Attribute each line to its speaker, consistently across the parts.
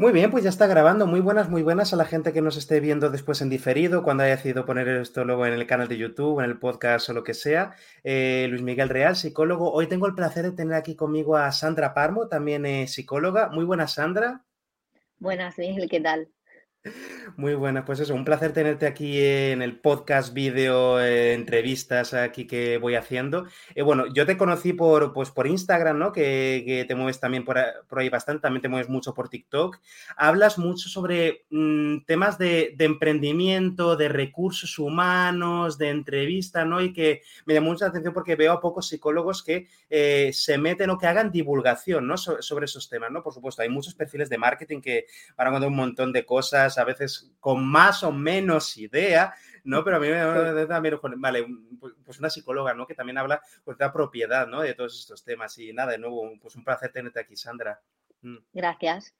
Speaker 1: Muy bien, pues ya está grabando. Muy buenas, muy buenas a la gente que nos esté viendo después en diferido, cuando haya decidido poner esto luego en el canal de YouTube, en el podcast o lo que sea. Eh, Luis Miguel Real, psicólogo. Hoy tengo el placer de tener aquí conmigo a Sandra Parmo, también psicóloga. Muy buenas, Sandra.
Speaker 2: Buenas, Miguel, ¿qué tal?
Speaker 1: Muy buenas, pues eso, un placer tenerte aquí en el podcast, vídeo, eh, entrevistas aquí que voy haciendo. Eh, bueno, yo te conocí por, pues, por Instagram, ¿no? Que, te mueves también por, ahí bastante, también te mueves mucho por TikTok. Hablas mucho sobre mm, temas de, emprendimiento, de recursos humanos, de entrevista, ¿no? Y que me llamó mucha atención porque veo a pocos psicólogos que eh, se meten o que hagan divulgación, ¿no? sobre esos temas, ¿no? Por supuesto, hay muchos perfiles de marketing que van a contar un montón de cosas a veces con más o menos idea, ¿no? Pero a mí me también, vale, pues, pues una psicóloga, ¿no? Que también habla pues, de la propiedad, ¿no? De todos estos temas. Y nada, de nuevo, pues un placer tenerte aquí, Sandra.
Speaker 2: Mm. Gracias.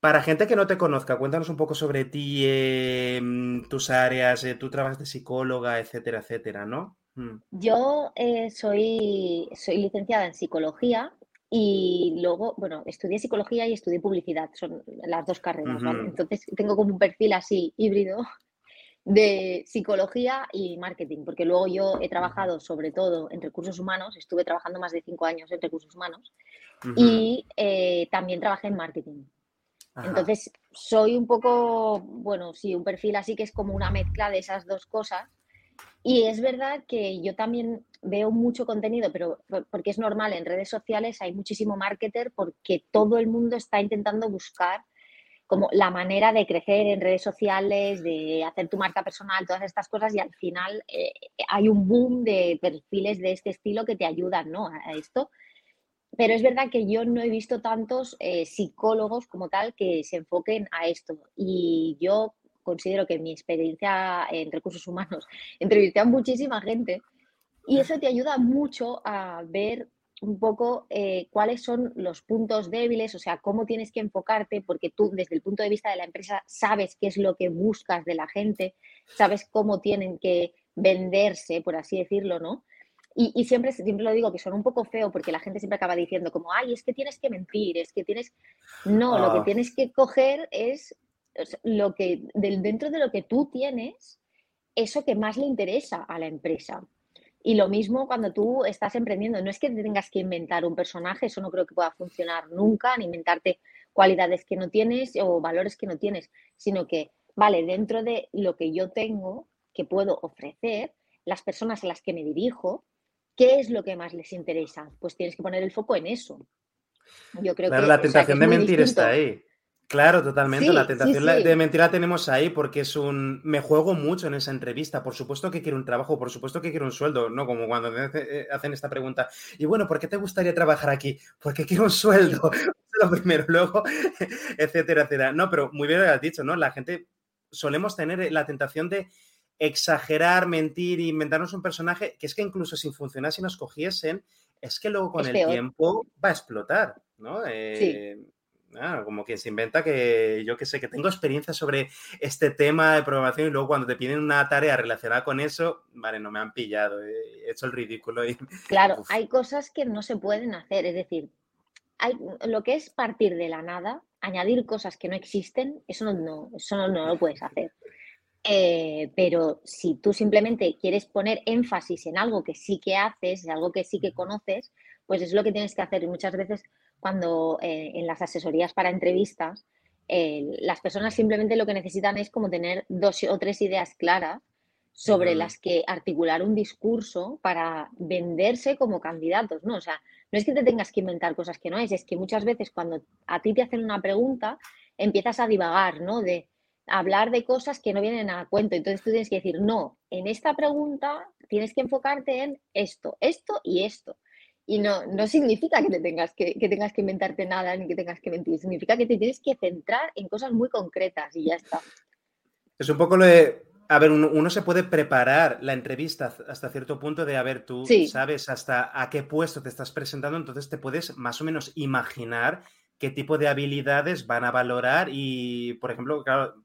Speaker 1: Para gente que no te conozca, cuéntanos un poco sobre ti, em, tus áreas, eh, tú trabajas de psicóloga, etcétera, etcétera, ¿no?
Speaker 2: Mm. Yo eh, soy, soy licenciada en psicología y luego, bueno, estudié psicología y estudié publicidad, son las dos carreras, ¿vale? Entonces tengo como un perfil así híbrido de psicología y marketing, porque luego yo he trabajado sobre todo en recursos humanos, estuve trabajando más de cinco años en recursos humanos y eh, también trabajé en marketing. Entonces soy un poco, bueno, sí, un perfil así que es como una mezcla de esas dos cosas y es verdad que yo también veo mucho contenido, pero porque es normal, en redes sociales hay muchísimo marketer porque todo el mundo está intentando buscar como la manera de crecer en redes sociales, de hacer tu marca personal, todas estas cosas y al final eh, hay un boom de perfiles de este estilo que te ayudan ¿no? a esto. Pero es verdad que yo no he visto tantos eh, psicólogos como tal que se enfoquen a esto. Y yo considero que mi experiencia en recursos humanos, entrevisté a muchísima gente y eso te ayuda mucho a ver un poco eh, cuáles son los puntos débiles, o sea, cómo tienes que enfocarte, porque tú desde el punto de vista de la empresa sabes qué es lo que buscas de la gente, sabes cómo tienen que venderse, por así decirlo, ¿no? Y, siempre, siempre lo digo que son un poco feo porque la gente siempre acaba diciendo como, ay, es que tienes que mentir, es que tienes... No, lo que ah. tienes que coger es lo que, del, dentro de lo que tú tienes, eso que más le interesa a la empresa. Y lo mismo cuando tú estás emprendiendo, no es que tengas que inventar un personaje, eso no creo que pueda funcionar nunca, ni inventarte cualidades que no tienes o valores que no tienes, sino que, vale, dentro de lo que yo tengo, que puedo ofrecer, las personas a las que me dirijo, ¿qué es lo que más les interesa? Pues tienes que poner el foco en eso.
Speaker 1: Yo creo claro, que, la tentación de mentir está ahí. Claro, totalmente. la tentación de mentir la tenemos ahí porque es un. Me juego mucho en esa entrevista. Por supuesto que quiero un trabajo, por supuesto que quiero un sueldo, ¿no? Como cuando eh, hacen esta pregunta. Y bueno, ¿por qué te gustaría trabajar aquí? Porque quiero un sueldo. Lo primero, luego, etcétera, etcétera. No, pero muy bien lo has dicho, ¿no? La gente solemos tener la tentación de exagerar, mentir, inventarnos un personaje que es que incluso si funcionase si nos cogiesen, es que luego con el tiempo va a explotar, ¿no? Eh, Ah, como que se inventa que yo que sé, que tengo experiencia sobre este tema de programación y luego cuando te piden una tarea relacionada con eso, vale, no me han pillado, he hecho el ridículo. Y,
Speaker 2: claro, hay cosas que no se pueden hacer, es decir, hay, lo que es partir de la nada, añadir cosas que no existen, eso no, eso no, lo puedes hacer. Eh, pero si tú simplemente quieres poner énfasis en algo que sí que haces, en algo que sí que conoces, pues es lo que tienes que hacer. Y muchas veces cuando eh, en las asesorías para entrevistas, eh, las personas simplemente lo que necesitan es como tener dos o tres ideas claras sobre las que articular un discurso para venderse como candidatos, ¿no? O sea, no es que te tengas que inventar cosas que no es, es que muchas veces cuando a ti te hacen una pregunta, empiezas a divagar, ¿no? De hablar de cosas que no vienen a cuento. Entonces tú tienes que decir, no, en esta pregunta tienes que enfocarte en esto, esto y esto. Y no, no significa que, te tengas que, tengas que inventarte nada ni que tengas que mentir, significa que te tienes que centrar en cosas muy concretas y ya está.
Speaker 1: Es un poco lo de, a ver, uno, se puede preparar la entrevista hasta cierto punto de, a ver, tú sabes hasta a qué puesto te estás presentando, entonces te puedes más o menos imaginar qué tipo de habilidades van a valorar y, por ejemplo, claro,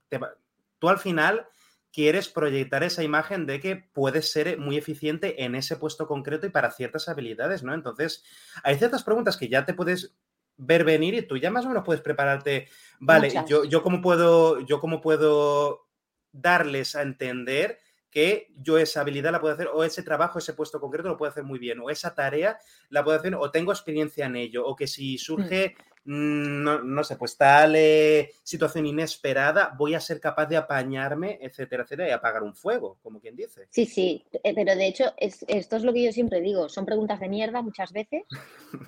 Speaker 1: tú al final quieres proyectar esa imagen de que puedes ser muy eficiente en ese puesto concreto y para ciertas habilidades, ¿no? Entonces, hay ciertas preguntas que ya te puedes ver venir y tú ya más o menos puedes prepararte. Vale, yo, yo cómo puedo, yo cómo puedo darles a entender que yo esa habilidad la puedo hacer, o ese trabajo, ese puesto concreto lo puedo hacer muy bien, o esa tarea la puedo hacer, o tengo experiencia en ello, o que si mm. surge, mm, no, sé, pues tal eh, situación inesperada, voy a ser capaz de apañarme, etcétera, etcétera, y apagar un fuego, como quien dice.
Speaker 2: Sí, sí, eh, pero de hecho, esto es lo que yo siempre digo, son preguntas de mierda muchas veces,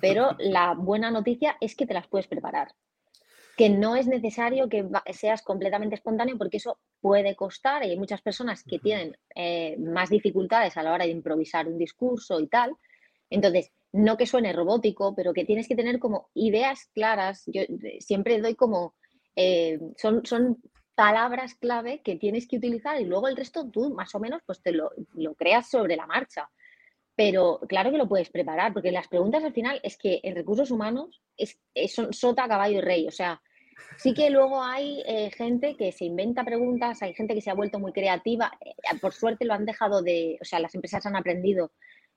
Speaker 2: pero la buena noticia es que te las puedes preparar que no es necesario que seas completamente espontáneo porque eso puede costar y hay muchas personas que tienen eh, más dificultades a la hora de improvisar un discurso y tal. Entonces, no que suene robótico, pero que tienes que tener como ideas claras. Yo eh, siempre doy como, eh, son, son palabras clave que tienes que utilizar y luego el resto tú más o menos pues te lo, lo creas sobre la marcha. Pero claro que lo puedes preparar, porque las preguntas al final es que en recursos humanos es, son sota, caballo y rey. O sea, sí que luego hay eh, gente que se inventa preguntas, hay gente que se ha vuelto muy creativa. Eh, por suerte lo han dejado de, o sea, las empresas han aprendido.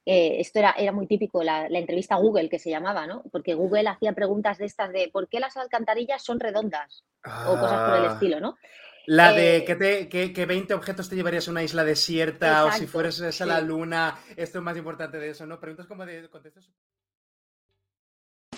Speaker 2: Eh, esto era, era muy típico, la, entrevista a Google que se llamaba, ¿no? Porque Google hacía preguntas de estas de ¿por qué las alcantarillas son redondas? O cosas por el ah. estilo, ¿no?
Speaker 1: La de eh, que, te, que, 20 objetos te llevarías a una isla desierta o si fueras a la luna, esto es más importante de eso, ¿no? Preguntas como de contextos.